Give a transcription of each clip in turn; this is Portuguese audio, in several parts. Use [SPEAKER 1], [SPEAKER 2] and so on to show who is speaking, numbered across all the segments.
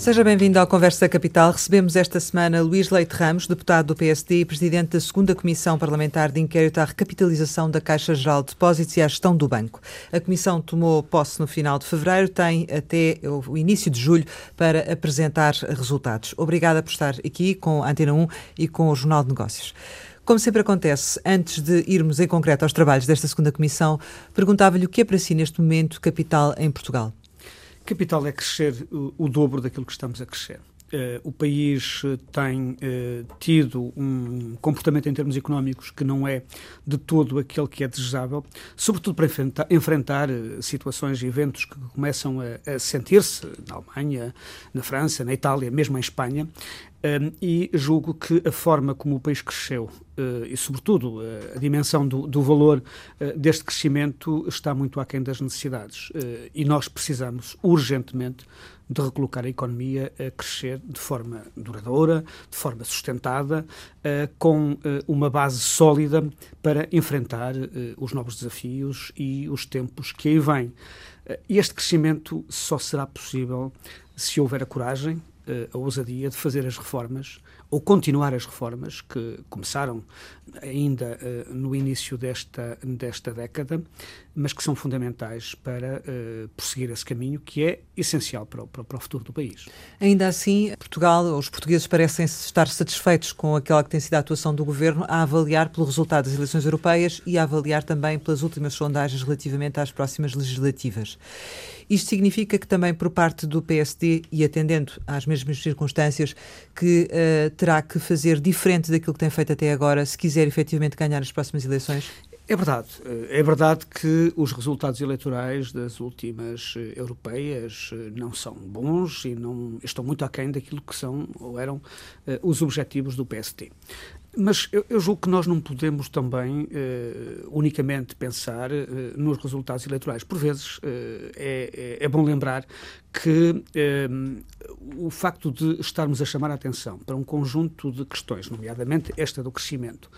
[SPEAKER 1] Seja bem-vindo ao Conversa Capital. Recebemos esta semana Luís Leite Ramos, deputado do PSD e presidente da segunda Comissão Parlamentar de Inquérito à Recapitalização da Caixa Geral de Depósitos e à Gestão do Banco. A Comissão tomou posse no final de fevereiro, tem até o início de julho para apresentar resultados. Obrigada por estar aqui com a Antena 1 e com o Jornal de Negócios. Como sempre acontece, antes de irmos em concreto aos trabalhos desta segunda comissão, perguntava-lhe o que é para si neste momento capital em Portugal.
[SPEAKER 2] Capital é crescer o, dobro daquilo que estamos a crescer. Uh, o país eh, tem uh, tido um comportamento em termos económicos que não é de todo aquele que é desejável, sobretudo para enfrentar, enfrentar situações e eventos que começam a, a sentir-se na Alemanha, na França, na Itália, mesmo em Espanha, um, e julgo que a forma como o país cresceu uh, e, sobretudo, uh, a dimensão do, do valor uh, deste crescimento está muito aquém das necessidades. e nós precisamos urgentemente de recolocar a economia a crescer de forma duradoura, de forma sustentada, com uma base sólida para enfrentar os novos desafios e os tempos que aí vêm. Este crescimento só será possível se houver a coragem, a ousadia de fazer as reformas ou continuar as reformas que começaram ainda uh, no início desta, desta década, mas que são fundamentais para uh, prosseguir esse caminho que é essencial para o, para o futuro do país.
[SPEAKER 1] Ainda assim, Portugal, os portugueses parecem estar satisfeitos com aquela que tem sido a atuação do governo a avaliar pelo resultado das eleições europeias e a avaliar também pelas últimas sondagens relativamente às próximas legislativas. Isto significa que também por parte do PSD, e atendendo às mesmas circunstâncias, que uh, terá que fazer diferente daquilo que tem feito até agora, se quiser efetivamente ganhar as próximas eleições?
[SPEAKER 2] É verdade. É verdade que os resultados eleitorais das últimas eh, europeias eh, não são bons e não estão muito aquém daquilo que são ou eram os objetivos do PST. Mas eu, eu, julgo que nós não podemos também uh, unicamente pensar uh, nos resultados eleitorais. Por vezes uh, é, é, é, bom lembrar que o facto de estarmos a chamar a atenção para um conjunto de questões, nomeadamente esta do crescimento,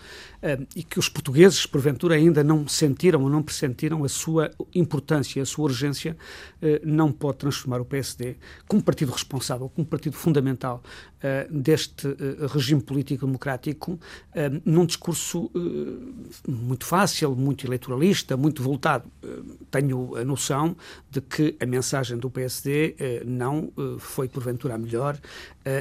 [SPEAKER 2] e que os portugueses, porventura, ainda não sentiram ou não pressentiram a sua importância, a sua urgência, não pode transformar o PSD como partido responsável, como partido fundamental deste regime político democrático uh, num discurso muito fácil, muito eleitoralista, muito voltado. Tenho a noção de que a mensagem do PSD não foi, porventura, a melhor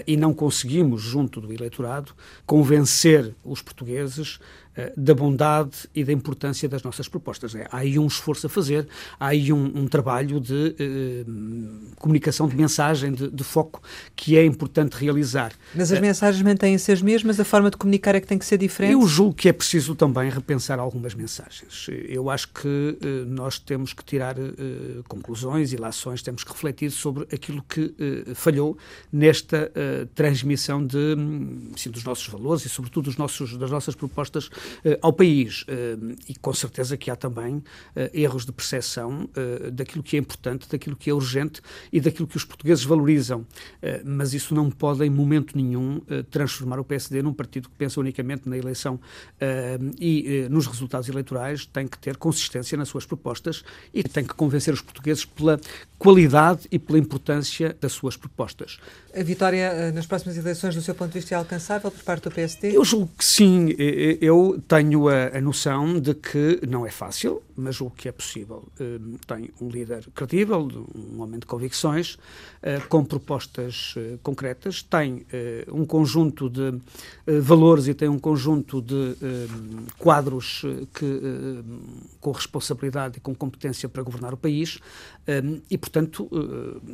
[SPEAKER 2] e não conseguimos, junto do eleitorado, convencer os portugueses eh, da bondade e da importância das nossas propostas. É, há aí um esforço a fazer, há aí um, um trabalho de eh, comunicação, de mensagem, de, de, foco que é importante realizar.
[SPEAKER 1] Mas as mensagens mantêm-se as mesmas, a forma de comunicar é que tem que ser diferente?
[SPEAKER 2] Eu julgo que é preciso também repensar algumas mensagens. Eu acho que eh, nós temos que tirar eh, conclusões e lações, temos que refletir sobre aquilo que eh, falhou nesta eh, transmissão de, assim, dos nossos valores e, sobretudo, dos nossos, das nossas propostas ao país. Uh, e com certeza que há também uh, erros de percepção daquilo que é importante, daquilo que é urgente e daquilo que os portugueses valorizam. mas isso não pode, em momento nenhum, transformar o PSD num partido que pensa unicamente na eleição e nos resultados eleitorais. Tem que ter consistência nas suas propostas e tem que convencer os portugueses pela qualidade e pela importância das suas propostas.
[SPEAKER 1] A vitória nas próximas eleições, do seu ponto de vista, é alcançável por parte do PSD?
[SPEAKER 2] Eu julgo que sim. Eu tenho a, a, noção de que não é fácil, mas o que é possível. Uh, tem um líder credível, um homem de convicções, uh, com propostas uh, concretas, tem um conjunto de valores e tem um conjunto de quadros que, com responsabilidade e com competência para governar o país, e, portanto,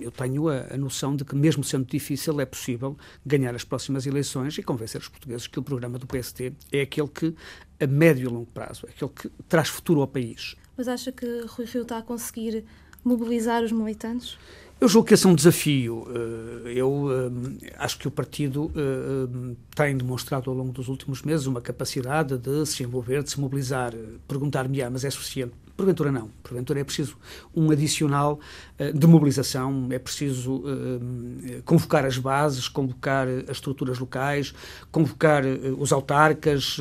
[SPEAKER 2] eu tenho a, a noção de que, mesmo sendo difícil, é possível ganhar as próximas eleições e convencer os portugueses que o programa do PST é aquele que a médio e longo prazo, aquele que traz futuro ao país.
[SPEAKER 3] Mas acha que Rui Rio está a conseguir mobilizar os militantes?
[SPEAKER 2] Eu julgo que esse é um desafio. Eh, eu eh, acho que o partido eh, tem demonstrado ao longo dos últimos meses uma capacidade de se envolver, de se mobilizar. Perguntar-me, ah, mas é suficiente? Porventura não. Porventura é preciso um adicional de mobilização, é preciso convocar as bases, convocar as estruturas locais, convocar os autarcas.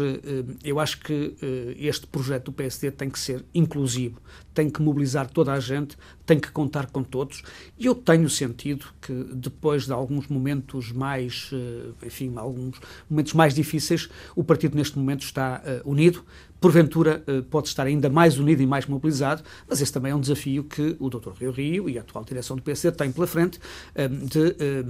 [SPEAKER 2] eu acho que este projeto do PSD tem que ser inclusivo, tem que mobilizar toda a gente, tem que contar com todos. E eu tenho sentido que depois de alguns momentos mais, enfim, alguns momentos mais difíceis, o partido neste momento está unido, porventura eh, pode estar ainda mais unido e mais mobilizado, mas esse também é um desafio que o Dr. Rio Rio e a atual direção do PC têm pela frente eh, de eh,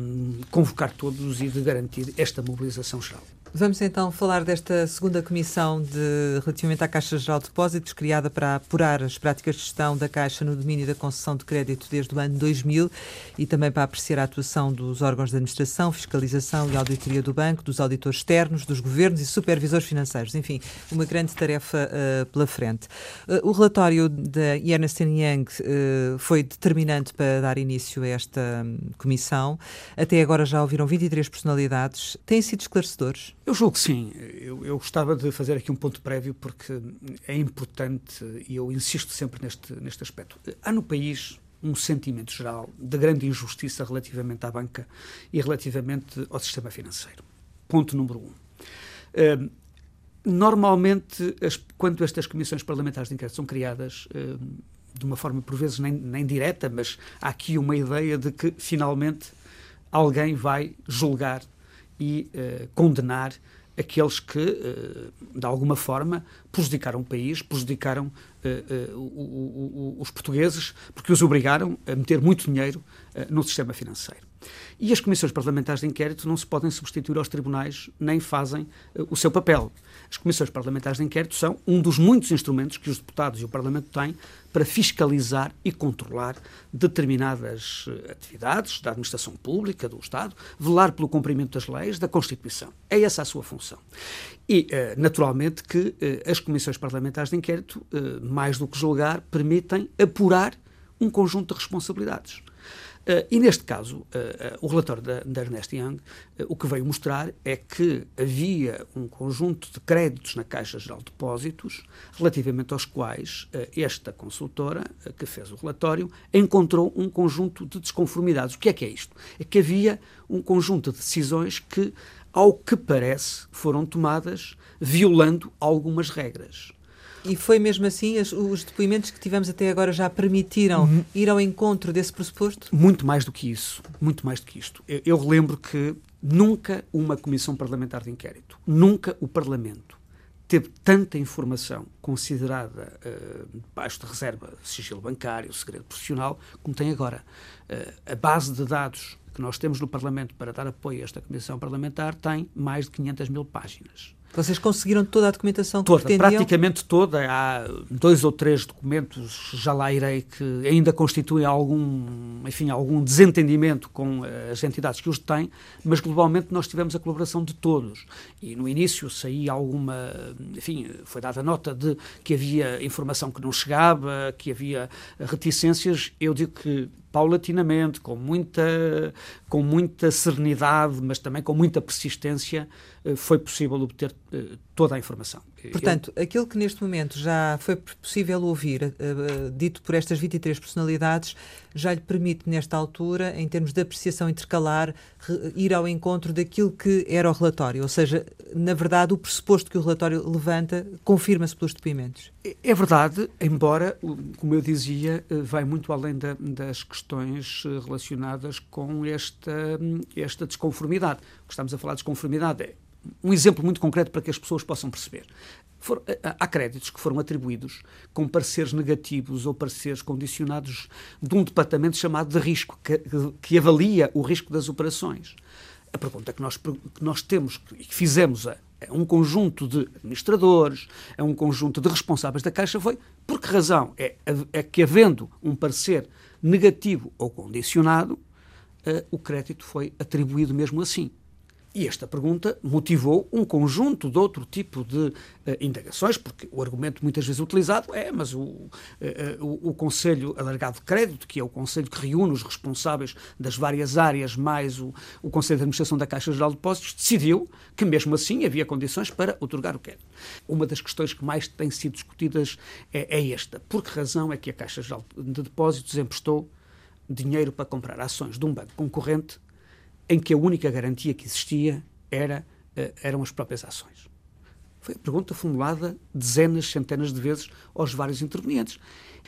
[SPEAKER 2] convocar todos e de garantir esta mobilização geral.
[SPEAKER 1] Vamos então falar desta segunda comissão de, relativamente à Caixa Geral de Depósitos, criada para apurar as práticas de gestão da Caixa no domínio da concessão de crédito desde o ano 2000 e também para apreciar a atuação dos órgãos de administração, fiscalização e auditoria do banco, dos auditores externos, dos governos e supervisores financeiros. Enfim, uma grande tarefa uh, pela frente. Uh, o relatório da Ernst Young uh, foi determinante para dar início a esta um, comissão. Até agora já ouviram 23 personalidades. Têm sido esclarecedores?
[SPEAKER 2] Eu julgo que sim. Eu, eu, gostava de fazer aqui um ponto prévio porque é importante e eu insisto sempre neste, neste aspecto. Há no país um sentimento geral de grande injustiça relativamente à banca e relativamente ao sistema financeiro. Ponto número um. Uh, normalmente, as, quando estas comissões parlamentares de inquérito são criadas, uh, de uma forma por vezes nem, nem direta, mas há aqui uma ideia de que finalmente alguém vai julgar e uh, condenar aqueles que, uh, de alguma forma, prejudicaram o país, prejudicaram uh, o, o, os portugueses, porque os obrigaram a meter muito dinheiro no sistema financeiro. E as comissões parlamentares de inquérito não se podem substituir aos tribunais, nem fazem o seu papel. As comissões parlamentares de inquérito são um dos muitos instrumentos que os deputados e o Parlamento têm para fiscalizar e controlar determinadas eh, atividades da administração pública, do Estado, velar pelo cumprimento das leis, da Constituição. É essa a sua função. E, eh, naturalmente, que eh, as comissões parlamentares de inquérito, mais do que julgar, permitem apurar um conjunto de responsabilidades. Uh, e neste caso, uh, uh, o relatório da, da Ernest Young o que veio mostrar é que havia um conjunto de créditos na Caixa Geral de Depósitos, relativamente aos quais esta consultora que fez o relatório encontrou um conjunto de desconformidades. O que é que é isto? É que havia um conjunto de decisões que, ao que parece, foram tomadas violando algumas regras.
[SPEAKER 1] E foi mesmo assim? Os, os depoimentos que tivemos até agora já permitiram uhum. ir ao encontro desse pressuposto?
[SPEAKER 2] Muito mais do que isso. Muito mais do que isto. Eu, eu relembro que nunca uma comissão parlamentar de inquérito, nunca o Parlamento teve tanta informação considerada uh, debaixo de reserva, sigilo bancário, segredo profissional, como tem agora. Uh, a base de dados que nós temos no Parlamento para dar apoio a esta comissão parlamentar tem mais de 500 mil páginas.
[SPEAKER 1] Vocês conseguiram toda a documentação que
[SPEAKER 2] toda,
[SPEAKER 1] pretendiam?
[SPEAKER 2] Praticamente toda. Há dois ou três documentos, já lá irei, que ainda constituem algum, enfim, algum desentendimento com as entidades que os têm, mas globalmente nós tivemos a colaboração de todos. E no início saía alguma, enfim, foi dada nota de que havia informação que não chegava, que havia reticências. Eu digo que paulatinamente, com muita, com muita serenidade, mas também com muita persistência, eh, foi possível obter eh, toda a informação.
[SPEAKER 1] Portanto, Eu... aquilo que neste momento já foi possível ouvir, uh, dito por estas 23 personalidades, já lhe permite, nesta altura, em termos de apreciação intercalar, ir ao encontro daquilo que era o relatório. Ou seja, na verdade, o pressuposto que o relatório levanta confirma-se pelos depoimentos.
[SPEAKER 2] É, é verdade, embora, como eu dizia, vai muito além da, das questões relacionadas com esta, esta desconformidade. O que estamos a falar de desconformidade é um exemplo muito concreto para que as pessoas possam perceber. For, há créditos que foram atribuídos com pareceres negativos ou pareceres condicionados de um departamento chamado de risco, que, que avalia o risco das operações. A pergunta que nós, que nós temos e que fizemos a, a um conjunto de administradores, a um conjunto de responsáveis da Caixa foi por que razão é, é que, havendo um parecer negativo ou condicionado, uh, o crédito foi atribuído mesmo assim. E esta pergunta motivou um conjunto de outro tipo de uh, indagações, porque o argumento muitas vezes utilizado é, mas o, uh, o, o, Conselho Alargado de Crédito, que é o Conselho que reúne os responsáveis das várias áreas, mais o, o Conselho de Administração da Caixa Geral de Depósitos, decidiu que mesmo assim havia condições para otorgar o crédito. Uma das questões que mais têm sido discutidas é, é esta. Por que razão é que a Caixa Geral de Depósitos emprestou dinheiro para comprar ações de um banco concorrente em que a única garantia que existia era, uh, eram as próprias ações. Foi a pergunta formulada dezenas, centenas de vezes aos vários intervenientes.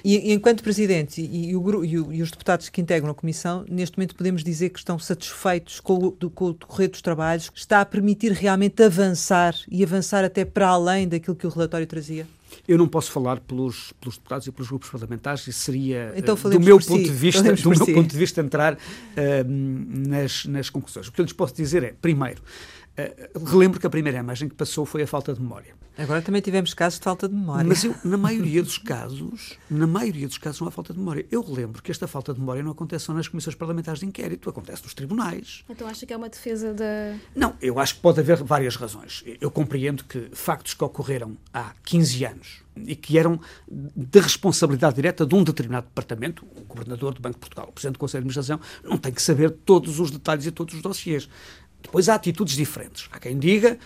[SPEAKER 1] E, enquanto Presidente e, o, e, os deputados que integram a Comissão, neste momento podemos dizer que estão satisfeitos com o, do, com o decorrer dos trabalhos, está a permitir realmente avançar e avançar até para além daquilo que o relatório trazia?
[SPEAKER 2] Eu não posso falar pelos, pelos deputados e pelos grupos parlamentares, isso seria,
[SPEAKER 1] então,
[SPEAKER 2] uh, do meu ponto
[SPEAKER 1] si.
[SPEAKER 2] de vista, do meu si. ponto de vista entrar uh, nas, nas conclusões. O que eu lhes posso dizer é, primeiro, relembro que a primeira imagem que passou foi a falta de memória.
[SPEAKER 1] Agora também tivemos casos de falta de memória.
[SPEAKER 2] Mas eu, na maioria dos casos, na maioria dos casos não há falta de memória. Eu relembro que esta falta de memória não acontece só nas comissões parlamentares de inquérito, acontece nos tribunais.
[SPEAKER 3] Então acha que é uma defesa da...
[SPEAKER 2] Não, eu acho que pode haver várias razões. Eu compreendo que factos que ocorreram há 15 anos e que eram de responsabilidade direta de um determinado departamento, o Governador do Banco de Portugal, o Presidente do Conselho de Administração, não tem que saber todos os detalhes e todos os dossiês. Depois há atitudes diferentes. Há quem diga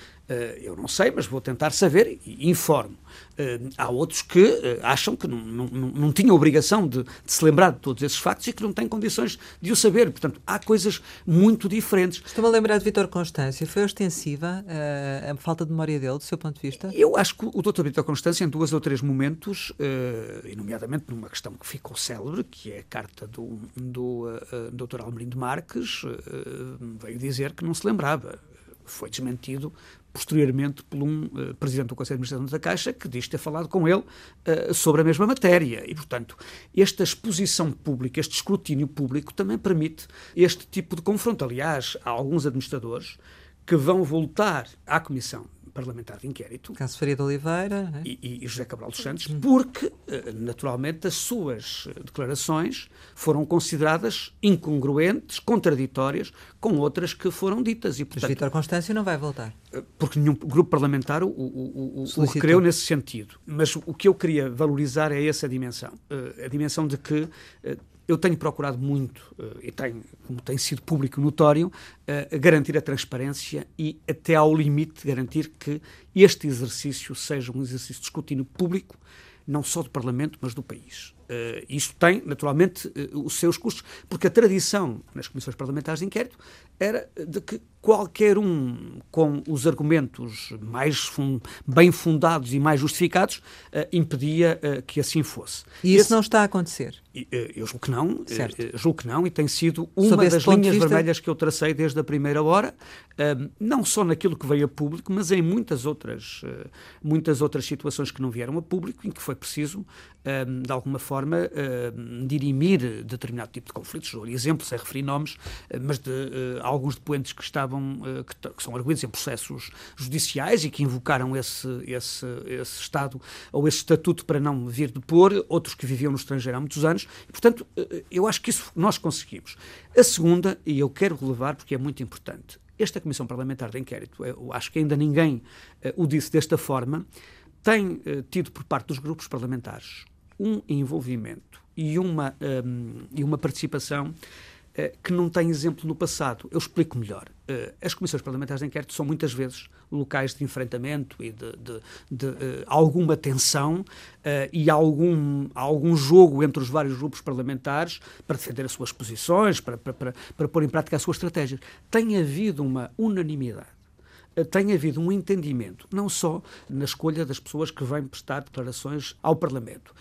[SPEAKER 2] eu não sei, mas vou tentar saber e informo. Uh, há outros que uh, acham que não, não, não tinham obrigação de, de, se lembrar de todos esses factos e que não têm condições de o saber. Portanto, há coisas muito diferentes.
[SPEAKER 1] Estou-me a lembrar de Vítor Constância. Foi ostensiva a falta de memória dele, do seu ponto de vista?
[SPEAKER 2] Eu acho que o Dr. Vítor Constância, em dois ou três momentos, e nomeadamente numa questão que ficou célebre, que é a carta do, do Dr. Almerim de Marques, veio dizer que não se lembrava foi desmentido posteriormente por um uh, presidente do Conselho de Administração da Caixa que diz ter falado com ele uh, sobre a mesma matéria. E, portanto, esta exposição pública, este escrutínio público também permite este tipo de confronto. Aliás, há alguns administradores que vão voltar à Comissão parlamentar de inquérito.
[SPEAKER 1] Caso Faria de Oliveira.
[SPEAKER 2] É? E, e, José Cabral dos Santos, porque, eh, naturalmente, as suas declarações foram consideradas incongruentes, contraditórias com outras que foram ditas.
[SPEAKER 1] E, portanto, Mas Vítor Constâncio não vai voltar.
[SPEAKER 2] Eh, porque nenhum grupo parlamentar o, o, o, o requereu nesse sentido. Mas o que eu queria valorizar é essa dimensão. Eh, a dimensão de que eu tenho procurado muito, uh, e tenho, como tem sido público notório, uh, garantir a transparência e, até ao limite, garantir que este exercício seja um exercício de escrutínio público, não só do Parlamento, mas do país. Uh, isto tem, naturalmente, uh, os seus custos, porque a tradição nas comissões parlamentares de inquérito era de que qualquer um com os argumentos mais fun bem fundados e mais justificados uh, impedia que assim fosse.
[SPEAKER 1] E isso Esse, não está a acontecer?
[SPEAKER 2] Eu julgo que não, certo. julgo que não, e tem sido uma das linhas vista... vermelhas que eu tracei desde a primeira hora, não só naquilo que veio a público, mas em muitas outras, muitas outras situações que não vieram a público, em que foi preciso, de alguma forma, forma uh, dirimir determinado tipo de conflitos. Dou exemplos, sem referir nomes, uh, mas de uh, alguns depoentes que estavam, que, que, são arguídos em processos judiciais e que invocaram esse, esse, esse Estado ou esse estatuto para não vir depor, outros que viviam no estrangeiro há muitos anos. E, portanto, eu acho que isso nós conseguimos. A segunda, e eu quero relevar porque é muito importante, esta Comissão Parlamentar de Inquérito, eu acho que ainda ninguém o disse desta forma, tem tido por parte dos grupos parlamentares um envolvimento e uma, um, e uma participação uh, que não tem exemplo no passado. Eu explico melhor. Uh, as comissões parlamentares de inquérito são muitas vezes locais de enfrentamento e de, de, de uh, alguma tensão e algum, algum jogo entre os vários grupos parlamentares para defender as suas posições, para, para, para, para pôr em prática as suas estratégias. Tem havido uma unanimidade tem havido um entendimento, não só na escolha das pessoas que vêm prestar declarações ao Parlamento,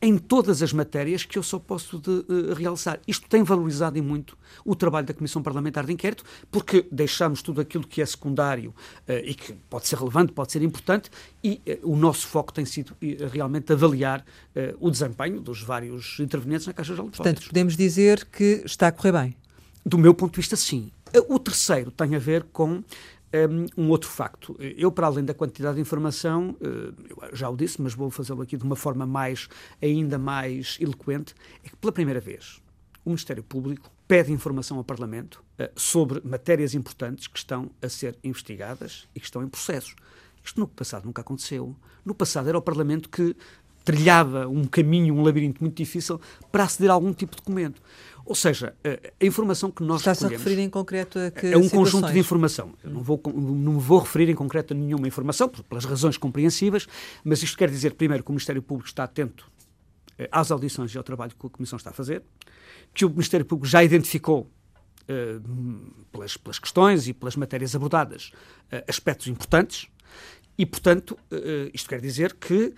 [SPEAKER 2] em todas as matérias que eu só posso de, uh, realçar. Isto tem valorizado e muito o trabalho da Comissão Parlamentar de Inquérito, porque deixamos tudo aquilo que é secundário uh, e que pode ser relevante, pode ser importante, e o nosso foco tem sido realmente avaliar o desempenho dos vários intervenientes na Caixa de Depósitos.
[SPEAKER 1] Portanto, podemos dizer que está a correr bem.
[SPEAKER 2] Do meu ponto de vista, sim. O terceiro tem a ver com um outro facto. Eu, para além da quantidade de informação, eh, já o disse, mas vou fazê-lo aqui de uma forma mais, ainda mais eloquente, é que pela primeira vez o Ministério Público pede informação ao Parlamento eh, sobre matérias importantes que estão a ser investigadas e que estão em processo. Isto no passado nunca aconteceu. No passado era o Parlamento que trilhava um caminho, um labirinto muito difícil para aceder a algum tipo de documento. Ou seja, a informação que nós
[SPEAKER 1] Está-se a referir em concreto a que
[SPEAKER 2] É um situações? conjunto de informação. Eu não vou, não me vou referir em concreto a nenhuma informação, pelas razões compreensíveis, mas isto quer dizer, primeiro, que o Ministério Público está atento eh, às audições e ao trabalho que a Comissão está a fazer, que o Ministério Público já identificou uh, pelas, pelas, questões e pelas matérias abordadas aspectos importantes E, portanto, isto quer dizer que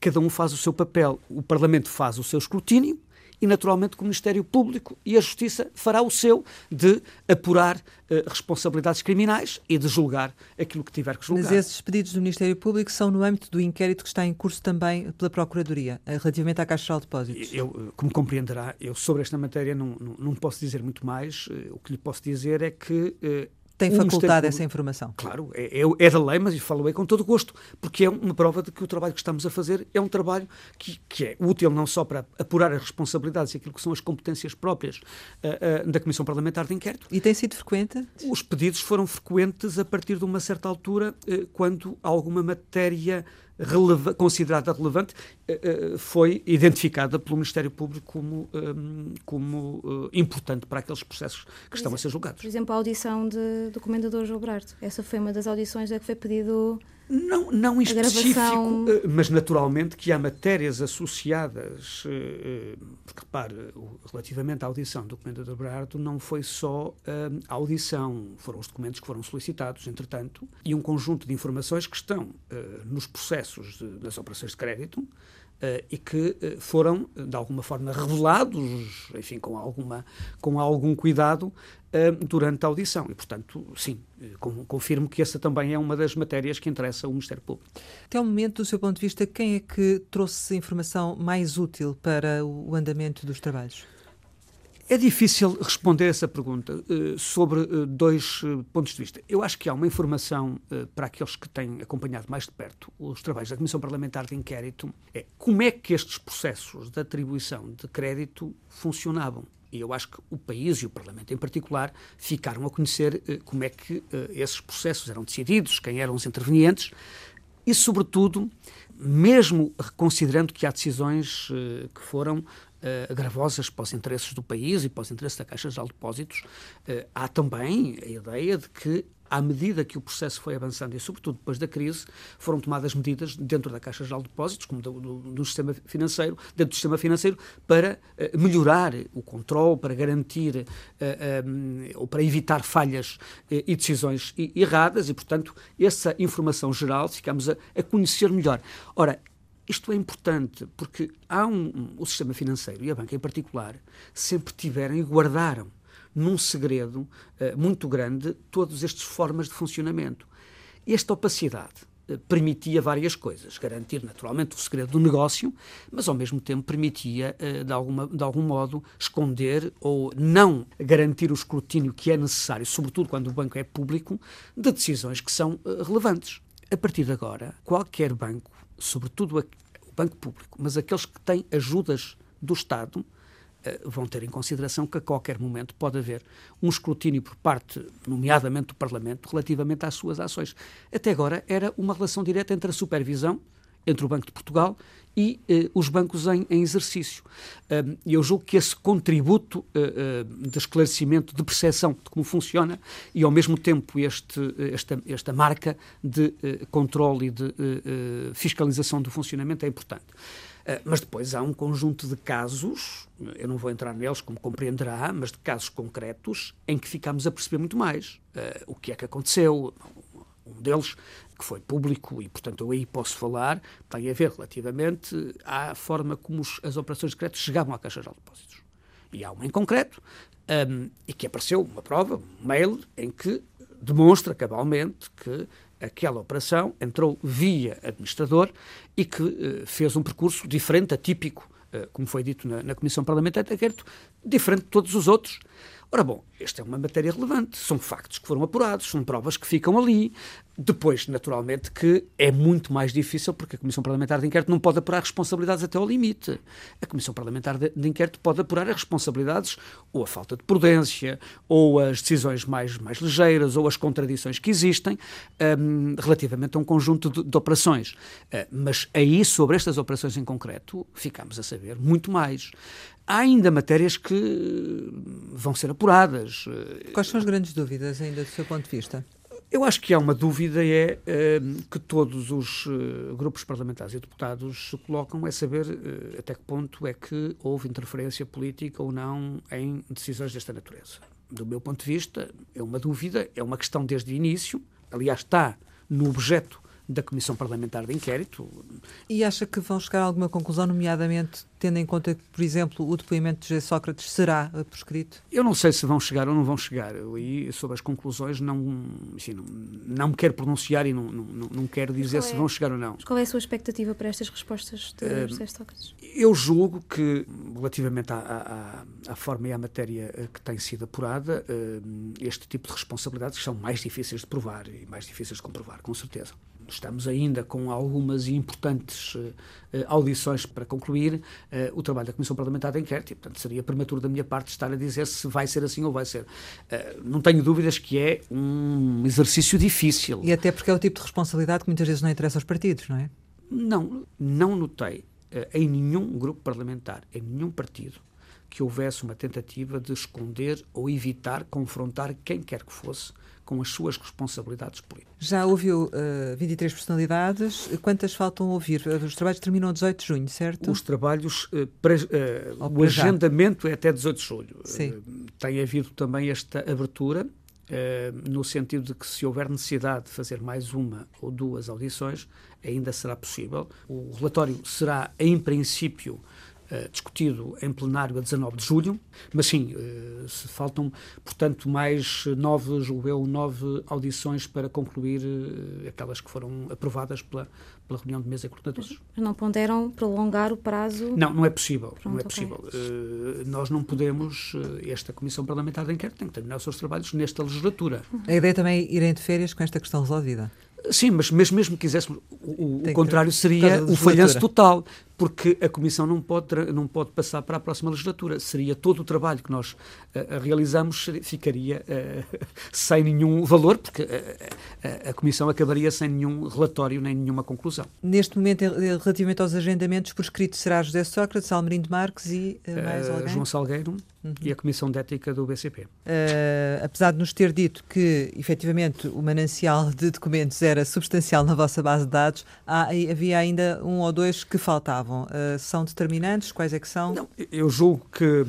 [SPEAKER 2] cada um faz o seu papel. O Parlamento faz o seu escrutínio e, naturalmente, o Ministério Público e a Justiça fará o seu de apurar uh, responsabilidades criminais e de julgar aquilo que tiver que julgar.
[SPEAKER 1] Mas esses pedidos do Ministério Público são no âmbito do inquérito que está em curso também pela Procuradoria, eh, relativamente à Caixa de Depósitos.
[SPEAKER 2] Eu, eh, como compreenderá, eu sobre esta matéria não, não, não posso dizer muito mais. O que lhe posso dizer é que
[SPEAKER 1] tem facultado essa informação.
[SPEAKER 2] Claro, é, é, é, da lei, mas falou com todo gosto, porque é uma prova de que o trabalho que estamos a fazer é um trabalho que, que é útil não só para apurar as responsabilidades e aquilo que são as competências próprias uh, uh, da Comissão Parlamentar de Inquérito.
[SPEAKER 1] E tem sido frequente?
[SPEAKER 2] Os pedidos foram frequentes a partir de uma certa altura, uh, quando alguma matéria releva considerada relevante uh, foi identificada pelo Ministério Público como, um, ehm, como uh, importante para aqueles processos que por estão exemplo, a ser julgados.
[SPEAKER 3] Por exemplo, a audição de, do Comendador Gilberto. Essa foi uma das audições a que foi pedido
[SPEAKER 2] não, não em específico, gravação... Eh, mas naturalmente que há matérias associadas, eh, eh, porque repare, relativamente à audição do Comendador Berardo, não foi só a audição, foram os documentos que foram solicitados, entretanto, e um conjunto de informações que estão nos processos das operações de crédito, e que uh, foram, de alguma forma, revelados, enfim, com, alguma, com algum cuidado, durante a audição. E, portanto, sim, confirmo que essa também é uma das matérias que interessa ao Ministério Público.
[SPEAKER 1] Até o momento, do seu ponto de vista, quem é que trouxe a informação mais útil para o andamento dos trabalhos?
[SPEAKER 2] É difícil responder essa pergunta uh, sobre uh, dois uh, pontos de vista. Eu acho que há uma informação para aqueles que têm acompanhado mais de perto os trabalhos da Comissão Parlamentar de Inquérito, é como é que estes processos de atribuição de crédito funcionavam. E eu acho que o país e o Parlamento em particular ficaram a conhecer como é que esses processos eram decididos, quem eram os intervenientes e, sobretudo, mesmo considerando que há decisões que foram uh, gravosas para os interesses do país e para os interesses da Caixa de Depósitos, uh, há também a ideia de que à medida que o processo foi avançando e, sobretudo, depois da crise, foram tomadas medidas dentro da Caixa de Depósitos, como do, do, do, sistema financeiro, dentro do sistema financeiro, para uh, melhorar o controle, para garantir uh, um, ou para evitar falhas uh, e decisões erradas e, portanto, essa informação geral ficamos a, a conhecer melhor. Ora, isto é importante porque há um, o sistema financeiro e a banca em particular sempre tiveram e guardaram num segredo uh, muito grande todas estas formas de funcionamento. Esta opacidade uh, permitia várias coisas. Garantir, naturalmente, o segredo do negócio, mas, ao mesmo tempo, permitia, uh, de, alguma, de algum modo, esconder ou não garantir o escrutínio que é necessário, sobretudo quando o banco é público, de decisões que são relevantes. A partir de agora, qualquer banco sobretudo o banco público, mas aqueles que têm ajudas do Estado, eh, vão ter em consideração que a qualquer momento pode haver um escrutínio por parte, nomeadamente do Parlamento, relativamente às suas ações. Até agora era uma relação direta entre a supervisão, entre o Banco de Portugal e eh, os bancos em, em exercício. E eu julgo que esse contributo eh, de esclarecimento, de percepção de como funciona e, ao mesmo tempo, este, esta, esta marca de controle e de fiscalização do funcionamento é importante. mas depois há um conjunto de casos, eu não vou entrar neles, como compreenderá, mas de casos concretos em que ficamos a perceber muito mais o que é que aconteceu. Um deles que foi público e, portanto, eu aí posso falar, tem a ver relativamente à forma como as operações de crédito chegavam à Caixa de Depósitos. E há uma em concreto, um, e que apareceu uma prova, um mail, em que demonstra cabalmente que aquela operação entrou via administrador e que uh, fez um percurso diferente, atípico, uh, como foi dito na, na Comissão Parlamentar de Inquérito, diferente de todos os outros. Ora bom, esta é uma matéria relevante, são factos que foram apurados, são provas que ficam ali. Depois, naturalmente, que é muito mais difícil, porque a Comissão Parlamentar de Inquérito não pode apurar responsabilidades até ao limite. A Comissão Parlamentar de, Inquérito pode apurar as responsabilidades, ou a falta de prudência, ou as decisões mais, mais ligeiras, ou as contradições que existem, um, relativamente a um conjunto de, de operações. Uh, mas aí, sobre estas operações em concreto, ficamos a saber muito mais. Há ainda matérias que vão ser apuradas.
[SPEAKER 1] Quais são as grandes dúvidas, ainda do seu ponto de vista?
[SPEAKER 2] Eu acho que há uma dúvida é uh, que todos os uh, grupos parlamentares e deputados se colocam é saber uh, até que ponto é que houve interferência política ou não em decisões desta natureza. Do meu ponto de vista, é uma dúvida, é uma questão desde o início, aliás, está no objeto da Comissão Parlamentar de Inquérito.
[SPEAKER 1] E acha que vão chegar a alguma conclusão, nomeadamente tendo em conta que, por exemplo, o depoimento de José Sócrates será prescrito?
[SPEAKER 2] Eu não sei se vão chegar ou não vão chegar. E sobre as conclusões não, enfim, não, não me quero pronunciar e não, não, não quero dizer é, se vão chegar ou não.
[SPEAKER 3] Qual é a sua expectativa para estas respostas de uh, José Sócrates?
[SPEAKER 2] Eu julgo que, relativamente à, à, à, forma e à matéria eh, que tem sido apurada, uh, este tipo de responsabilidades são mais difíceis de provar e mais difíceis de comprovar, com certeza. Estamos ainda com algumas importantes uh, audições para concluir uh, o trabalho da Comissão Parlamentar de Inquérito e, portanto, seria prematuro da minha parte estar a dizer se vai ser assim ou vai ser. Uh, não tenho dúvidas que é um exercício difícil.
[SPEAKER 1] E até porque é o tipo de responsabilidade que muitas vezes não interessa aos partidos, não é?
[SPEAKER 2] Não, não notei em nenhum grupo parlamentar, em nenhum partido, que houvesse uma tentativa de esconder ou evitar confrontar quem quer que fosse com as suas responsabilidades políticas.
[SPEAKER 1] Já ouviu uh, 23 personalidades. Quantas faltam ouvir? Os trabalhos terminam 18 de junho, certo?
[SPEAKER 2] Os trabalhos, uh, para, uh, o agendamento é até 18 de julho.
[SPEAKER 1] Sim.
[SPEAKER 2] tem havido também esta abertura. no sentido de que, se houver necessidade de fazer mais uma ou duas audições, ainda será possível. O relatório será, em princípio, discutido em plenário a 19 de julho, mas sim, uh, faltam, portanto, mais nove, julgo eu, nove audições para concluir uh, aquelas que foram aprovadas pela, pela reunião de mesa de coordenadores.
[SPEAKER 3] Mas não ponderam prolongar o prazo?
[SPEAKER 2] Não, não é possível. Pronto, não é possível. Okay. nós não podemos, esta Comissão Parlamentar de Inquérito tem que terminar os seus trabalhos nesta legislatura.
[SPEAKER 1] A ideia também é irem de férias com esta questão resolvida?
[SPEAKER 2] Sim, mas mesmo, mesmo que quiséssemos, o, o contrário seria o falhanço total, porque a Comissão não pode, não pode passar para a próxima legislatura. Seria todo o trabalho que nós uh, realizamos ficaria uh, sem nenhum valor, porque uh, a Comissão acabaria sem nenhum relatório nem nenhuma conclusão.
[SPEAKER 1] Neste momento, relativamente aos agendamentos, por escrito será José Sócrates, Almerindo Marques e mais alguém?
[SPEAKER 2] João Salgueiro uhum. e a Comissão de Ética do BCP.
[SPEAKER 1] apesar de nos ter dito que, efetivamente, o manancial de documentos era substancial na vossa base de dados, há, havia ainda um ou dois que faltavam. Uh, são determinantes? Quais é que são?
[SPEAKER 2] Não, eu julgo que,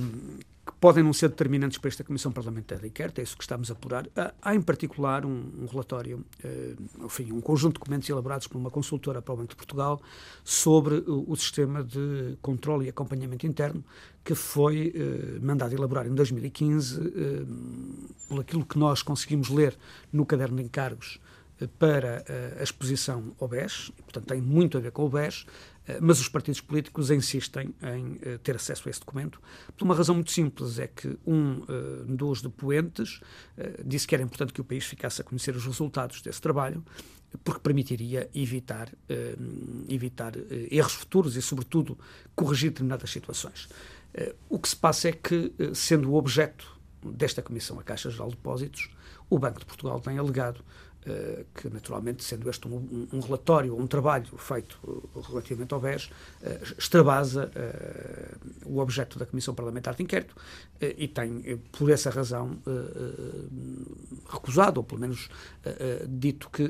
[SPEAKER 2] podem não ser determinantes para esta Comissão Parlamentar de Inquérito, é isso que estamos a apurar. Há, em particular, um, um relatório, uh, enfim, um conjunto de documentos elaborados por uma consultora para o Banco de Portugal sobre o, o sistema de controle e acompanhamento interno que foi uh, mandado elaborar em 2015 uh, por aquilo que nós conseguimos ler no caderno de encargos para a exposição ao BES, portanto tem muito a ver com o BES, mas os partidos políticos insistem em eh, ter acesso a esse documento por uma razão muito simples, é que um eh, dos depoentes disse que era importante que o país ficasse a conhecer os resultados desse trabalho, porque permitiria evitar, evitar erros futuros e, sobretudo, corrigir determinadas situações. O que se passa é que, sendo o objeto desta Comissão, a Caixa Geral de Depósitos, o Banco de Portugal tem alegado eh, que naturalmente, sendo este um, um relatório, um trabalho feito relativamente ao BES, eh, extravasa eh, o objeto da Comissão Parlamentar de Inquérito e tem, por essa razão, recusado, ou pelo menos dito que,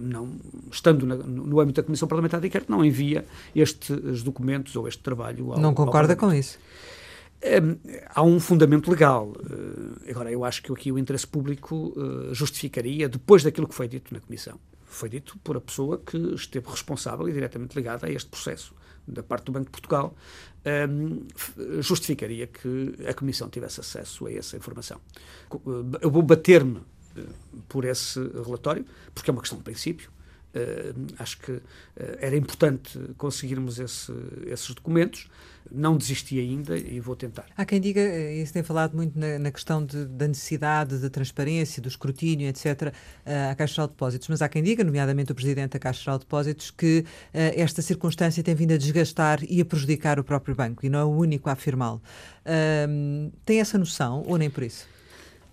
[SPEAKER 2] não, estando no âmbito da Comissão Parlamentar de Inquérito, não envia estes documentos ou este trabalho ao
[SPEAKER 1] Não concorda ao com isso?
[SPEAKER 2] Há um fundamento legal. Uh, agora, eu acho que aqui o interesse público uh, justificaria, depois daquilo que foi dito na Comissão, foi dito por a pessoa que esteve responsável e diretamente ligada a este processo, da parte do Banco de Portugal, justificaria que a Comissão tivesse acesso a essa informação. Eu vou bater-me por esse relatório, porque é uma questão de princípio, acho que uh, era importante conseguirmos esse, esses documentos. Não desisti ainda e vou tentar.
[SPEAKER 1] Há quem diga, eh, e se tem falado muito na, na questão de, da necessidade de transparência, do escrutínio, etc., à Caixa Geral de Depósitos, mas há quem diga, nomeadamente o Presidente da Caixa Geral de Depósitos, que esta circunstância tem vindo a desgastar e a prejudicar o próprio banco, e não é o único a afirmá-lo. tem essa noção, ou nem por isso?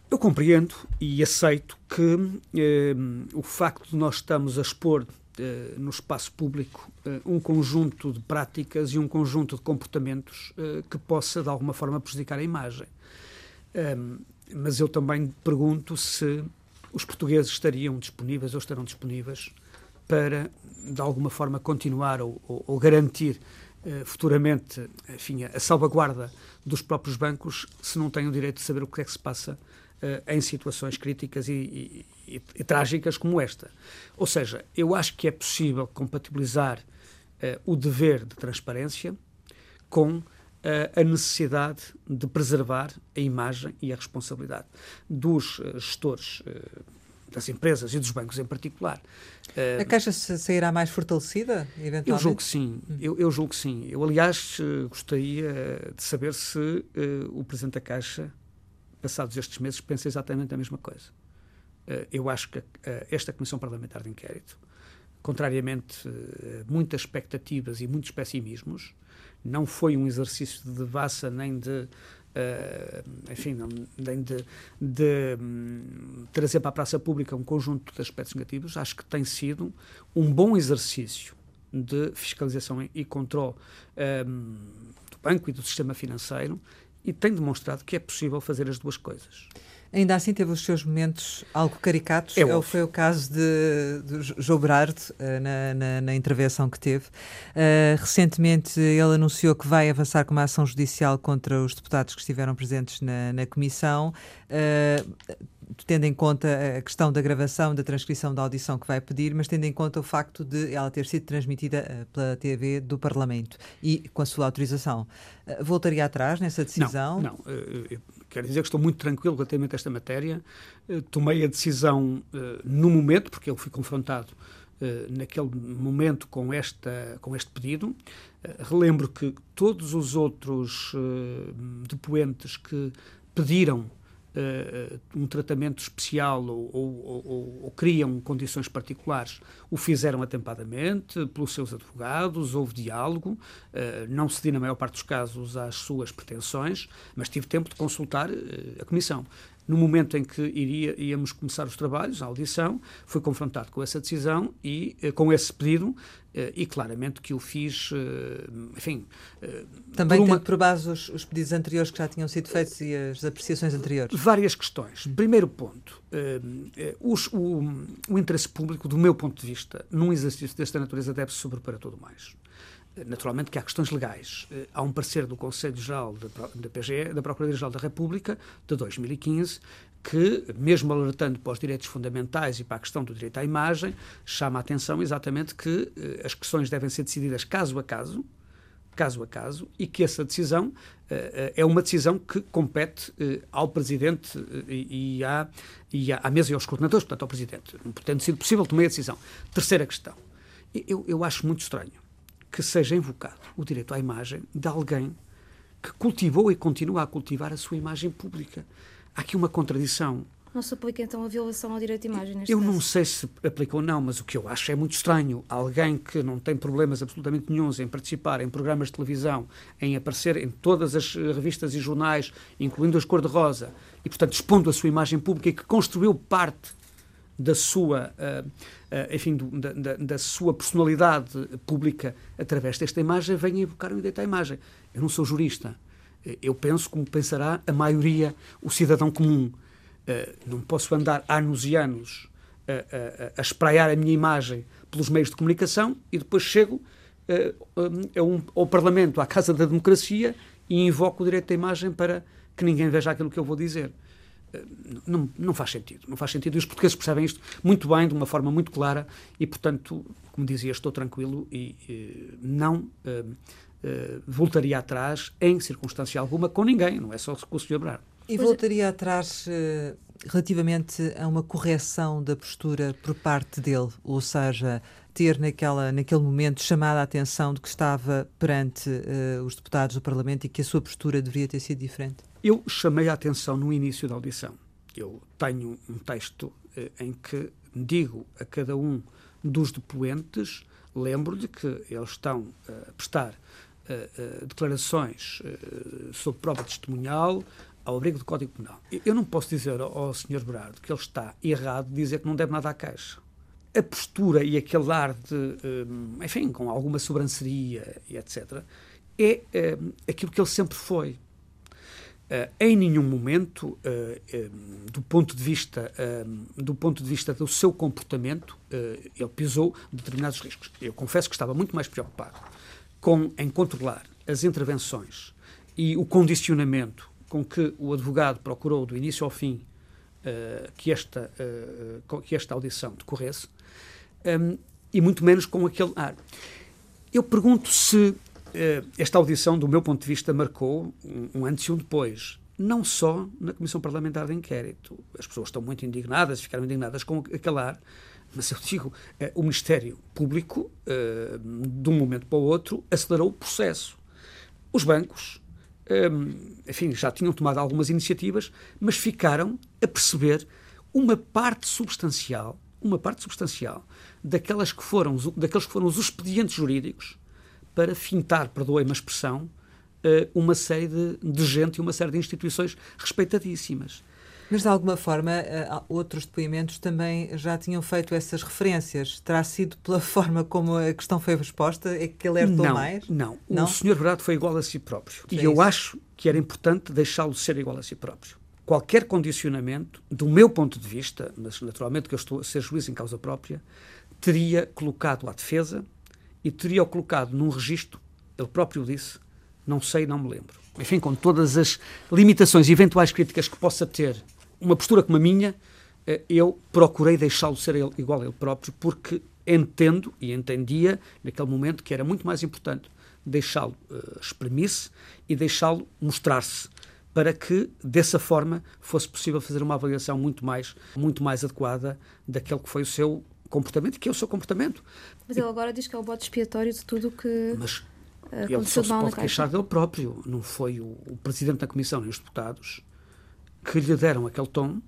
[SPEAKER 2] Eu compreendo e aceito que eh, o facto de nós estamos a expor eh, no espaço público eh, um conjunto de práticas e um conjunto de comportamentos eh, que possa, de alguma forma, prejudicar a imagem. Ehm, mas eu também pergunto se os portugueses estariam disponíveis ou estarão disponíveis para, de alguma forma, continuar ou, ou, ou garantir eh, futuramente enfim, a salvaguarda dos próprios bancos se não têm o direito de saber o que é que se passa em situações críticas e, e, e, trágicas como esta. Ou seja, eu acho que é possível compatibilizar o dever de transparência com a necessidade de preservar a imagem e a responsabilidade dos gestores das empresas e dos bancos em particular.
[SPEAKER 1] A Caixa sairá mais fortalecida, eventualmente?
[SPEAKER 2] Eu julgo que sim. Hum. Eu, eu, julgo que sim. Eu, aliás, eh, gostaria de saber se uh, o Presidente da Caixa, passados estes meses, pensa exatamente a mesma coisa. Uh, eu acho que uh, esta Comissão Parlamentar de Inquérito, contrariamente a muitas expectativas e muitos pessimismos, não foi um exercício de devassa nem de Uh, enfim, nem de, de um, trazer para a praça pública um conjunto de aspectos negativos, acho que tem sido um bom exercício de fiscalização e controle um, do banco e do sistema financeiro e tem demonstrado que é possível fazer as duas coisas.
[SPEAKER 1] Ainda assim teve os seus momentos algo caricatos. É foi o caso de, de João Berardo, uh, na, na, na, intervenção que teve. Uh, recentemente ele anunciou que vai avançar com uma ação judicial contra os deputados que estiveram presentes na, na comissão. Uh, tendo em conta a questão da gravação, da transcrição da audição que vai pedir, mas tendo em conta o facto de ela ter sido transmitida pela TV do Parlamento e com a sua autorização. Voltaria atrás nessa decisão?
[SPEAKER 2] Não, não. Quero dizer que estou muito tranquilo relativamente a esta matéria. Tomei a decisão no momento, porque eu fui confrontado naquele momento com, esta, com este pedido. relembro que todos os outros depoentes que pediram uh, um tratamento especial ou, ou, ou, ou, criam condições particulares, o fizeram atempadamente, pelos seus advogados, houve diálogo, uh, não cedi na maior parte dos casos às suas pretensões, mas tive tempo de consultar uh, a Comissão. No momento em que iria, íamos começar os trabalhos, a audição, fui confrontado com essa decisão e eh, com esse pedido eh, e claramente que o fiz, eh, enfim...
[SPEAKER 1] Também por uma... por base os, os, pedidos anteriores que já tinham sido feitos e as apreciações anteriores?
[SPEAKER 2] Várias questões. Primeiro ponto, os, o, o interesse público, do meu ponto de vista, num exercício desta natureza deve-se sobrepor a tudo mais naturalmente que há questões legais. Eh, há um parecer do Conselho Geral da PGE, da Procuradoria-Geral da República, de 2015, que, mesmo alertando para os direitos fundamentais e para a questão do direito à imagem, chama a atenção exatamente que eh, as questões devem ser decididas caso a caso, caso a caso, e que essa decisão uh, é uma decisão que compete uh, ao Presidente e, à, e à, mesa e aos coordenadores, portanto, ao Presidente. Tendo sido possível, tomei a decisão. Terceira questão. Eu, eu acho muito estranho que seja invocado o direito à imagem de alguém que cultivou e continua a cultivar a sua imagem pública. Há aqui uma contradição.
[SPEAKER 3] Não se aplica então a violação ao direito de imagem neste
[SPEAKER 2] Eu
[SPEAKER 3] caso.
[SPEAKER 2] não sei se aplica ou não, mas o que eu acho é muito estranho. Alguém que não tem problemas absolutamente nenhums em participar em programas de televisão, em aparecer em todas as revistas e jornais, incluindo as Cor-de-Rosa, e portanto expondo a sua imagem pública e que construiu parte da sua, uh, uh, enfim, da, da, sua personalidade pública através desta imagem, venha evocar o direito à imagem. Eu não sou jurista. Eu penso como pensará a maioria, o cidadão comum. Uh, não posso andar anos e anos a, a, a espraiar a minha imagem pelos meios de comunicação e depois chego um, ao Parlamento, à Casa da Democracia e invoco o direito à imagem para que ninguém veja aquilo que eu vou dizer não, não faz sentido. Não faz sentido. E os portugueses percebem isto muito bem, de uma forma muito clara, e, portanto, como dizia, estou tranquilo e, e não uh, uh, voltaria atrás, em circunstância alguma, com ninguém, não é só com o Sr. Brado.
[SPEAKER 1] E voltaria atrás relativamente a uma correção da postura por parte dele, ou seja, ter naquela, naquele momento chamado a atenção de que estava perante os deputados do Parlamento e que a sua postura deveria ter sido diferente?
[SPEAKER 2] Eu chamei a atenção no início da audição. Eu tenho um texto eh, em que digo a cada um dos depoentes, lembro-lhe que eles estão a prestar eh, eh, declarações sobre prova testemunhal ao abrigo do Código Penal. Eu não posso dizer ao Sr. Berardo que ele está errado de dizer que não deve nada à Caixa. A postura e aquele ar de, enfim, com alguma sobranceria e etc., é aquilo que ele sempre foi. Uh, em nenhum momento, uh, um, do ponto de vista do ponto de vista do seu comportamento, ele pisou determinados riscos. Eu confesso que estava muito mais preocupado com em controlar as intervenções e o condicionamento com que o advogado procurou do início ao fim que, esta, que esta audição decorresse, e muito menos com aquele ar. Eu pergunto se esta audição, do meu ponto de vista, marcou um, antes e um depois não só na Comissão Parlamentar de Inquérito. As pessoas estão muito indignadas, ficaram indignadas com aquele ar, mas eu digo, o Ministério Público, de um momento para o outro, acelerou o processo. Os bancos, enfim, já tinham tomado algumas iniciativas, mas ficaram a perceber uma parte substancial, uma parte substancial daquelas que foram, daqueles que foram os expedientes jurídicos para fintar, perdoem-me a expressão, uma série de, de gente e uma série de instituições respeitadíssimas.
[SPEAKER 1] Mas, de alguma forma, eh, outros depoimentos também já tinham feito essas referências. Terá sido pela forma como a questão foi resposta? É que alertou
[SPEAKER 2] não,
[SPEAKER 1] mais?
[SPEAKER 2] Não, não. O Sr. Verdade foi igual a si próprio. e eu acho que era importante deixá-lo ser igual a si próprio. Qualquer condicionamento, do meu ponto de vista, mas naturalmente que eu estou a ser juiz em causa própria, teria colocado à defesa e teria-o colocado num registro, ele próprio disse, não sei, não me lembro. Enfim, com todas as limitações e eventuais críticas que possa ter uma postura como a minha, eh, eu procurei deixá-lo ser igual a ele próprio, porque entendo e entendia naquele momento que era muito mais importante deixá-lo uh, exprimir-se e deixá-lo mostrar-se para que dessa forma fosse possível fazer uma avaliação muito mais muito mais adequada daquele que foi o seu comportamento que é o seu comportamento.
[SPEAKER 3] Mas ele agora diz que é o bote expiatório de tudo que
[SPEAKER 2] Mas ele só se pode queixar dele próprio, não foi o, o presidente da comissão nem os deputados que lhe deram aquele tom,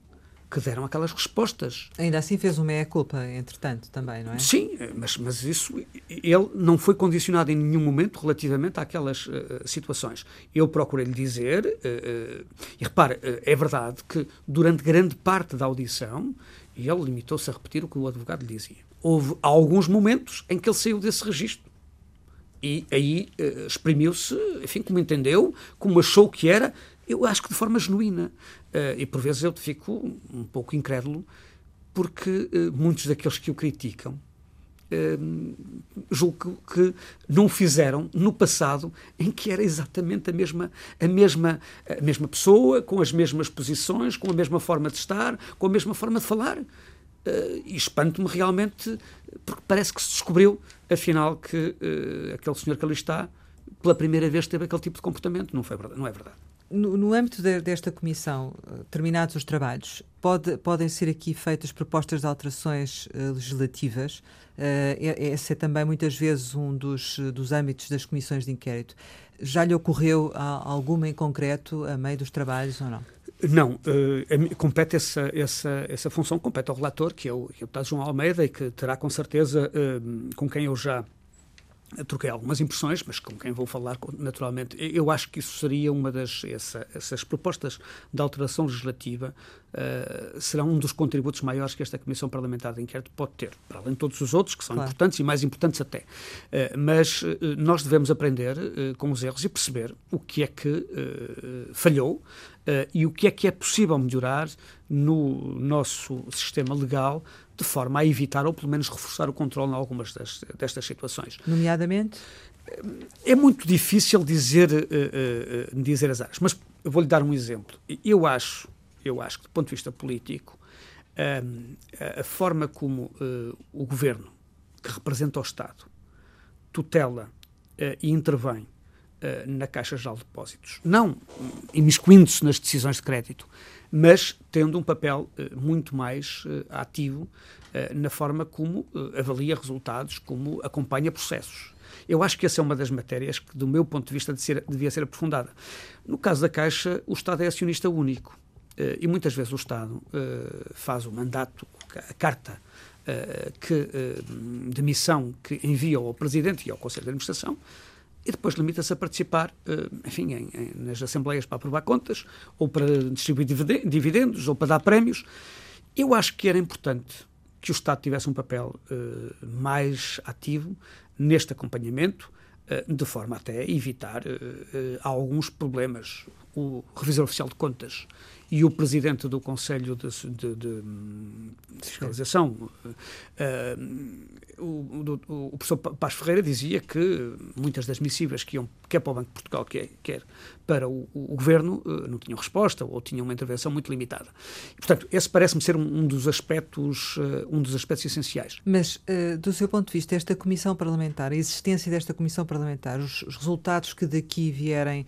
[SPEAKER 2] que deram aquelas respostas.
[SPEAKER 1] Ainda assim fez uma meia-culpa, entretanto, também, não é?
[SPEAKER 2] Sim, mas, mas isso, ele não foi condicionado em nenhum momento relativamente àquelas uh, situações. Eu procurei-lhe dizer, uh, uh, e repare, é verdade que durante grande parte da audição ele limitou-se a repetir o que o advogado lhe dizia. Houve alguns momentos em que ele saiu desse registro. E aí exprimiu-se, enfim, como entendeu, como achou que era, eu acho que de forma genuína. Uh, e por vezes eu fico um pouco incrédulo, porque uh, muitos daqueles que o criticam uh, julgo que, não o fizeram no passado, em que era exatamente a mesma, a, mesma, a mesma pessoa, com as mesmas posições, com a mesma forma de estar, com a mesma forma de falar. e espanto-me realmente, porque parece que se descobriu, afinal, que aquele senhor que ali está, pela primeira vez, teve aquele tipo de comportamento. Não, foi verdade, não é verdade.
[SPEAKER 1] No, no âmbito de, desta comissão, eh, terminados os trabalhos, pode, podem ser aqui feitas propostas de alterações uh, legislativas. Uh, esse é também muitas vezes um dos, dos âmbitos das comissões de inquérito. Já lhe ocorreu alguma em concreto a meio dos trabalhos ou não?
[SPEAKER 2] Não, uh, compete essa, essa, essa função, compete ao relator, que é o, que é deputado João Almeida, e que terá com certeza, uh, com quem eu já troquei algumas impressões, mas com quem vou falar naturalmente. Eu acho que isso seria uma das essa, essas propostas de alteração legislativa uh, será um dos contributos maiores que esta Comissão Parlamentar de Inquérito pode ter, para além de todos os outros que são claro. importantes e mais importantes até. Uh, mas uh, nós devemos aprender com os erros e perceber o que é que falhou e o que é que é possível melhorar no nosso sistema legal de forma a evitar ou pelo menos reforçar o controle em algumas das, destas situações.
[SPEAKER 1] Nomeadamente?
[SPEAKER 2] É muito difícil dizer, dizer as áreas, mas vou-lhe dar um exemplo. Eu acho, eu acho que, do ponto de vista político, a forma como uh, o governo, que representa o Estado, tutela e intervém na Caixa Geral de Depósitos, não imiscuindo-se nas decisões de crédito, mas tendo um papel uh, muito mais uh, ativo uh, na forma como avalia resultados, como acompanha processos. Eu acho que essa é uma das matérias que, do meu ponto de vista, de ser, devia ser aprofundada. No caso da Caixa, o Estado é acionista único. E muitas vezes o Estado faz o mandato, a carta que, de missão que envia ao Presidente e ao Conselho de Administração, e depois limita-se a participar, eh, enfim, em, em, nas assembleias para aprovar contas, ou para distribuir dividendos, ou para dar prémios. Eu acho que era importante que o Estado tivesse um papel uh, mais ativo neste acompanhamento, uh, de forma até a evitar uh, alguns problemas. o revisor oficial de contas e o presidente do Conselho de, de, de Fiscalização, uh, o, o, o, professor Paz Ferreira dizia que muitas das missivas que iam quer para o Banco de Portugal, quer, quer para o, o, Governo, uh, não tinham resposta ou tinham uma intervenção muito limitada. E, portanto, esse parece-me ser um, um, dos aspectos, uh, um dos aspectos essenciais.
[SPEAKER 1] Mas, do seu ponto de vista, esta comissão parlamentar, a existência desta comissão parlamentar, os, os resultados que daqui vierem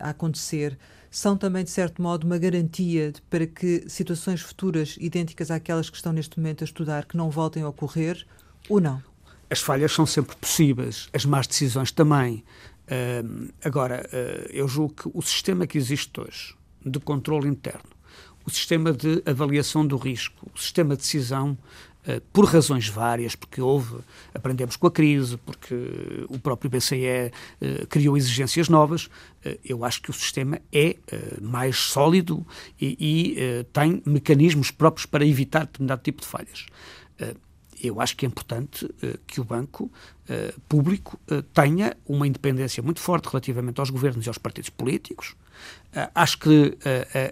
[SPEAKER 1] a acontecer, são também, de certo modo, uma garantia de, para que situações futuras idênticas àquelas que estão neste momento a estudar que não voltem a ocorrer ou não?
[SPEAKER 2] As falhas são sempre possíveis, as más decisões também. Uh, agora, uh, eu julgo que o sistema que existe hoje de controle interno, o sistema de avaliação do risco, o sistema de decisão por razões várias, porque houve, aprendemos com a crise, porque o próprio BCE eh, criou exigências novas, eh, eu acho que o sistema é mais sólido e, e tem mecanismos próprios para evitar determinado tipo de falhas eu acho que é importante que o banco público tenha uma independência muito forte relativamente aos governos e aos partidos políticos. acho que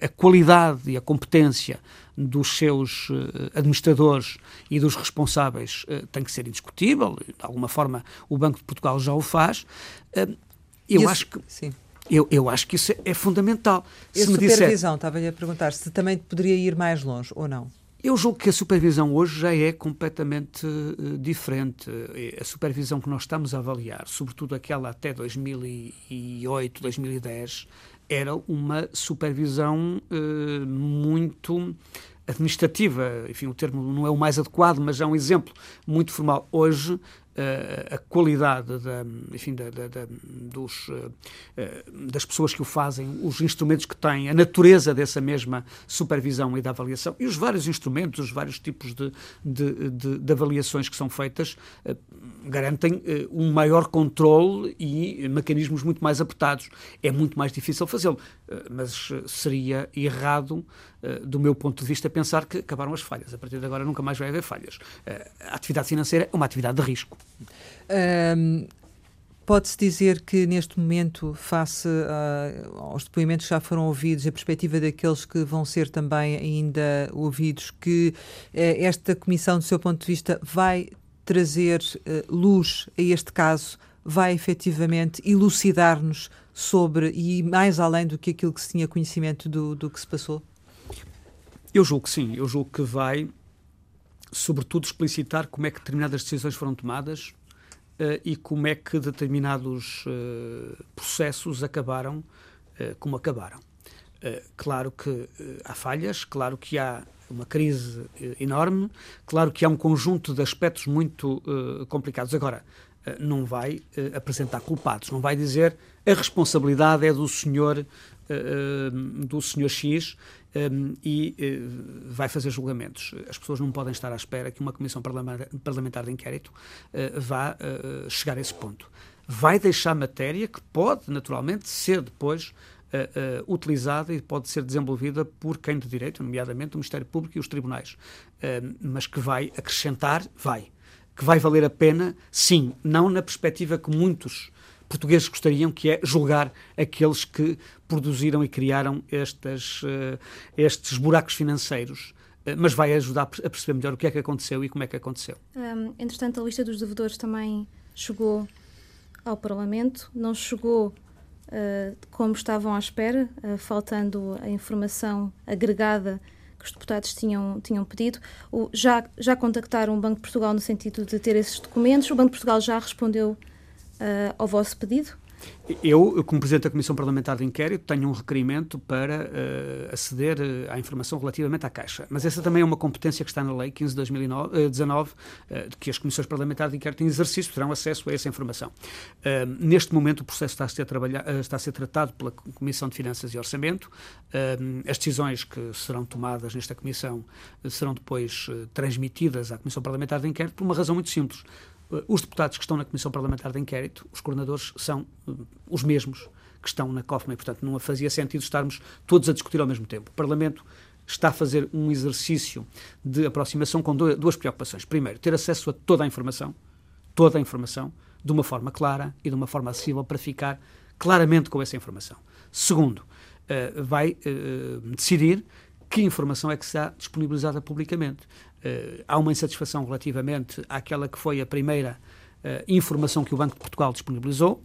[SPEAKER 2] a qualidade e a competência dos seus uh, administradores e dos responsáveis uh, tem que ser indiscutível. De alguma forma, o Banco de Portugal já o faz. Uh, eu isso, acho que. Sim. Eu, eu acho que isso é, fundamental.
[SPEAKER 1] E se a supervisão, disser, estava-lhe a perguntar se também poderia ir mais longe ou não.
[SPEAKER 2] Eu julgo que a supervisão hoje já é completamente uh, diferente. A supervisão que nós estamos a avaliar, sobretudo aquela até 2008, 2010, era uma supervisão uh, muito administrativa, enfim, o termo não é o mais adequado, mas é um exemplo muito formal. Hoje, uh, a qualidade da, enfim, da, da, dos, uh, das pessoas que o fazem, os instrumentos que têm, a natureza dessa mesma supervisão e da avaliação e os vários instrumentos, os vários tipos de, de, de, de avaliações que são feitas garantem um maior controle e mecanismos muito mais apertados. É muito mais difícil fazê-lo, mas seria errado, do meu ponto de vista, pensar que acabaram as falhas. A partir de agora nunca mais vai haver falhas. A atividade financeira é uma atividade de risco.
[SPEAKER 1] Um, Pode-se dizer que neste momento, face uh, aos depoimentos que já foram ouvidos, a perspectiva daqueles que vão ser também ainda ouvidos, que uh, esta comissão, do seu ponto de vista, vai trazer luz a este caso, vai efetivamente elucidar-nos sobre e mais além do que aquilo que se tinha conhecimento do, do que se passou?
[SPEAKER 2] Eu julgo que sim, eu julgo que vai sobretudo, explicitar como é que determinadas decisões foram tomadas uh, e como é que determinados uh, processos acabaram uh, como acabaram. claro que há falhas, claro que há uma crise enorme, claro que há um conjunto de aspectos muito complicados. Agora, não vai apresentar culpados, não vai dizer a responsabilidade é do senhor do senhor X um, e uh, vai fazer julgamentos. As pessoas não podem estar à espera que uma comissão parlamentar de inquérito uh, vá uh, chegar a esse ponto. Vai deixar matéria que pode, naturalmente, ser depois utilizada e pode ser desenvolvida por quem de direito, nomeadamente o Ministério Público e os tribunais, mas que vai acrescentar, vai. Que vai valer a pena, sim, não na perspectiva que muitos portugueses gostariam, que é julgar aqueles que produziram e criaram estas, uh, estes buracos financeiros. Uh, mas vai ajudar a perceber melhor o que é que aconteceu e como é que aconteceu.
[SPEAKER 3] Um, entretanto, a lista dos devedores também chegou ao Parlamento, não chegou uh, como estavam à espera, faltando a informação agregada que os deputados tinham, tinham pedido. O, já, já contactaram o Banco de Portugal no sentido de ter esses documentos. O Banco de Portugal já respondeu uh, ao vosso pedido?
[SPEAKER 2] Eu, como Presidente da Comissão Parlamentar de Inquérito, tenho um requerimento para uh, aceder uh, à informação relativamente à Caixa. Mas essa também é uma competência que está na Lei 15 de 2019, uh, que as Comissões Parlamentares de Inquérito em exercício terão acesso a essa informação. neste momento, o processo está a, ser está a ser tratado pela Comissão de Finanças e Orçamento. as decisões que serão tomadas nesta Comissão serão depois transmitidas à Comissão Parlamentar de Inquérito por uma razão muito simples eh, os deputados que estão na Comissão Parlamentar de Inquérito, os coordenadores, são eh, os mesmos que estão na COFMA e, portanto, não fazia sentido estarmos todos a discutir ao mesmo tempo. O Parlamento está a fazer um exercício de aproximação com duas preocupações. Primeiro, ter acesso a toda a informação, toda a informação, de uma forma clara e de uma forma acessível para ficar claramente com essa informação. Segundo, uh, vai uh, decidir que informação é que será disponibilizada publicamente. Uh, há uma insatisfação relativamente àquela que foi a primeira informação que o Banco de Portugal disponibilizou,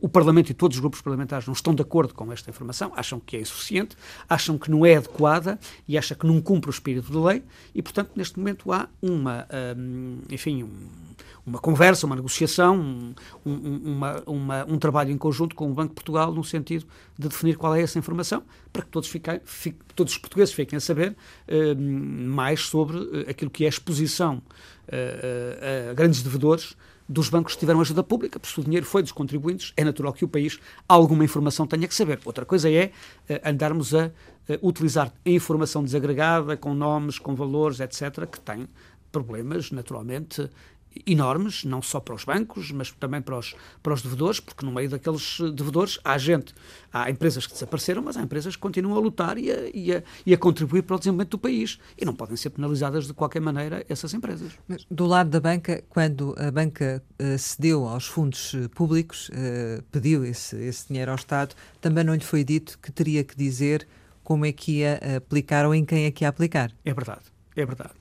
[SPEAKER 2] o Parlamento e todos os grupos parlamentares não estão de acordo com esta informação, acham que é insuficiente, acham que não é adequada e acham que não cumpre o espírito da lei. E, portanto, neste momento há uma, um, enfim, uma conversa, uma negociação, um, uma, uma, um trabalho em conjunto com o Banco de Portugal no sentido de definir qual é essa informação para que todos, fiquem, fique, todos os portugueses fiquem a saber um, mais sobre uh, aquilo que é a exposição uh, a grandes devedores dos bancos que tiveram ajuda pública, porque se o dinheiro foi dos contribuintes, é natural que o país alguma informação tenha que saber. Outra coisa é andarmos a utilizar informação desagregada, com nomes, com valores, etc., que tem problemas, naturalmente, enormes, não só para os bancos, mas também para os, para os devedores, porque no meio daqueles devedores há gente, há empresas que desapareceram, mas há empresas que continuam a lutar e a, e a, e a contribuir para o desenvolvimento do país. E não podem ser penalizadas de qualquer maneira essas empresas.
[SPEAKER 1] Mas do lado da banca, quando a banca uh, cedeu aos fundos uh, públicos, uh, pediu esse, esse dinheiro ao Estado, também não lhe foi dito que teria que dizer como é que ia aplicar ou em quem é que ia aplicar.
[SPEAKER 2] É verdade, é verdade.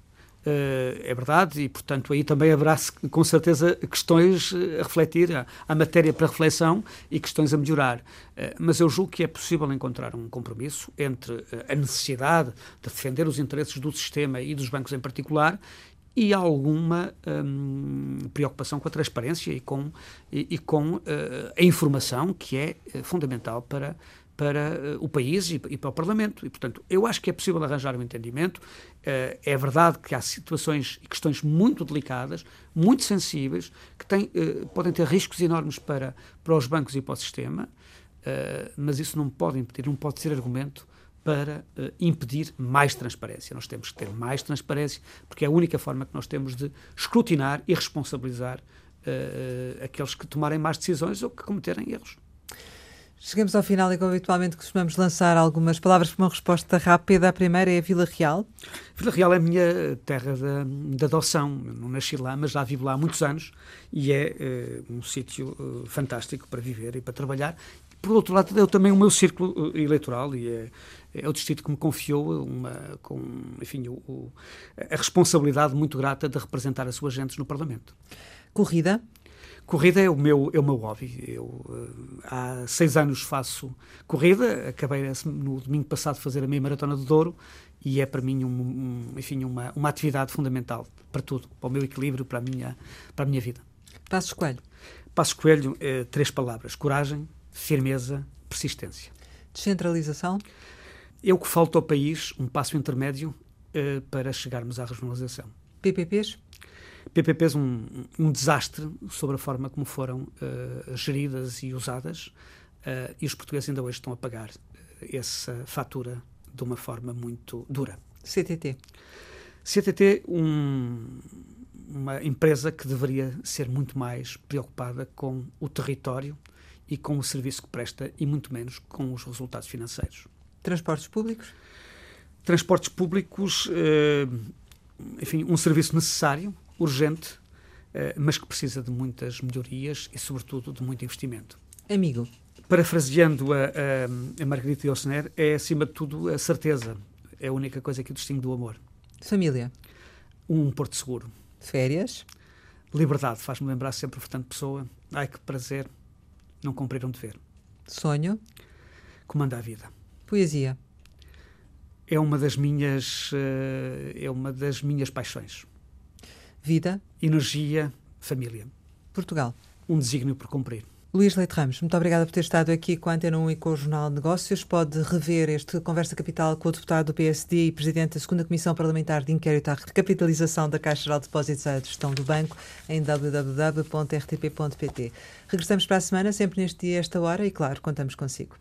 [SPEAKER 2] Uh, é verdade, e portanto aí também haverá com certeza questões a refletir, a matéria para reflexão e questões a melhorar. Uh, mas eu julgo que é possível encontrar um compromisso entre a necessidade de defender os interesses do sistema e dos bancos em particular e alguma hum, preocupação com a transparência e com, e, e com uh, a informação que é fundamental para para uh, o país e, para o Parlamento. E, portanto, eu acho que é possível arranjar um entendimento. Uh, é verdade que há situações e questões muito delicadas, muito sensíveis, que têm, uh, podem ter riscos enormes para, para os bancos e para o sistema, mas isso não pode impedir, não pode ser argumento para impedir mais transparência. Nós temos que ter mais transparência, porque é a única forma que nós temos de escrutinar e responsabilizar aqueles que tomarem más decisões ou que cometerem erros.
[SPEAKER 1] Chegamos ao final e, como habitualmente, costumamos lançar algumas palavras para uma resposta rápida. A primeira é a Vila Real.
[SPEAKER 2] Vila Real é a minha terra de, de adoção. Eu não nasci lá, mas já vivo lá há muitos anos e é uh, um sítio uh, fantástico para viver e para trabalhar. Por outro lado, é também o meu círculo uh, eleitoral e é, é, o distrito que me confiou uma, com, enfim, o, o, a responsabilidade muito grata de representar as suas gentes no Parlamento.
[SPEAKER 1] Corrida?
[SPEAKER 2] Corrida é o meu, é o meu hobby. Eu uh, há seis anos faço corrida, acabei no domingo passado de fazer a meia maratona do Douro e é para mim um, um, enfim, uma, uma atividade fundamental para tudo, para o meu equilíbrio, para a minha, para a minha vida.
[SPEAKER 1] Passos Coelho?
[SPEAKER 2] Passos Coelho, é três palavras: coragem, firmeza, persistência.
[SPEAKER 1] Descentralização?
[SPEAKER 2] É o que falta ao país, um passo intermédio uh, para chegarmos à regionalização.
[SPEAKER 1] PPPs?
[SPEAKER 2] PPPs um, um desastre sobre a forma como foram uh, geridas e usadas uh, e os portugueses ainda hoje estão a pagar eh, essa fatura de uma forma muito dura.
[SPEAKER 1] CTT.
[SPEAKER 2] CTT, um, uma empresa que deveria ser muito mais preocupada com o território e com o serviço que presta e muito menos com os resultados financeiros.
[SPEAKER 1] Transportes públicos?
[SPEAKER 2] Transportes públicos, enfim, um serviço necessário, urgente, eh, mas que precisa de muitas melhorias e, sobretudo, de muito investimento.
[SPEAKER 1] Amigo.
[SPEAKER 2] Parafraseando a, a, a Margarita Yourcenar, é acima de tudo a certeza. É a única coisa que o distingue do amor.
[SPEAKER 1] Família.
[SPEAKER 2] Um porto seguro.
[SPEAKER 1] Férias.
[SPEAKER 2] Liberdade. Faz-me lembrar sempre, portanto, pessoa. Ai, que prazer não cumprir um dever.
[SPEAKER 1] Sonho.
[SPEAKER 2] Comanda a vida.
[SPEAKER 1] Poesia.
[SPEAKER 2] É uma das minhas, eh, é uma das minhas paixões.
[SPEAKER 1] Vida.
[SPEAKER 2] Energia, família.
[SPEAKER 1] Portugal.
[SPEAKER 2] Um desígnio por cumprir.
[SPEAKER 1] Luís Leite Ramos, muito obrigada por ter estado aqui com a Antena 1 e com o Jornal de Negócios. Pode rever este Conversa Capital com o deputado do PSD e presidente da 2 Comissão Parlamentar de Inquérito à Recapitalização da Caixa Geral de Depósitos à Gestão do Banco em www.rtp.pt. Regressamos para a semana, sempre neste dia, esta hora, e claro, contamos consigo.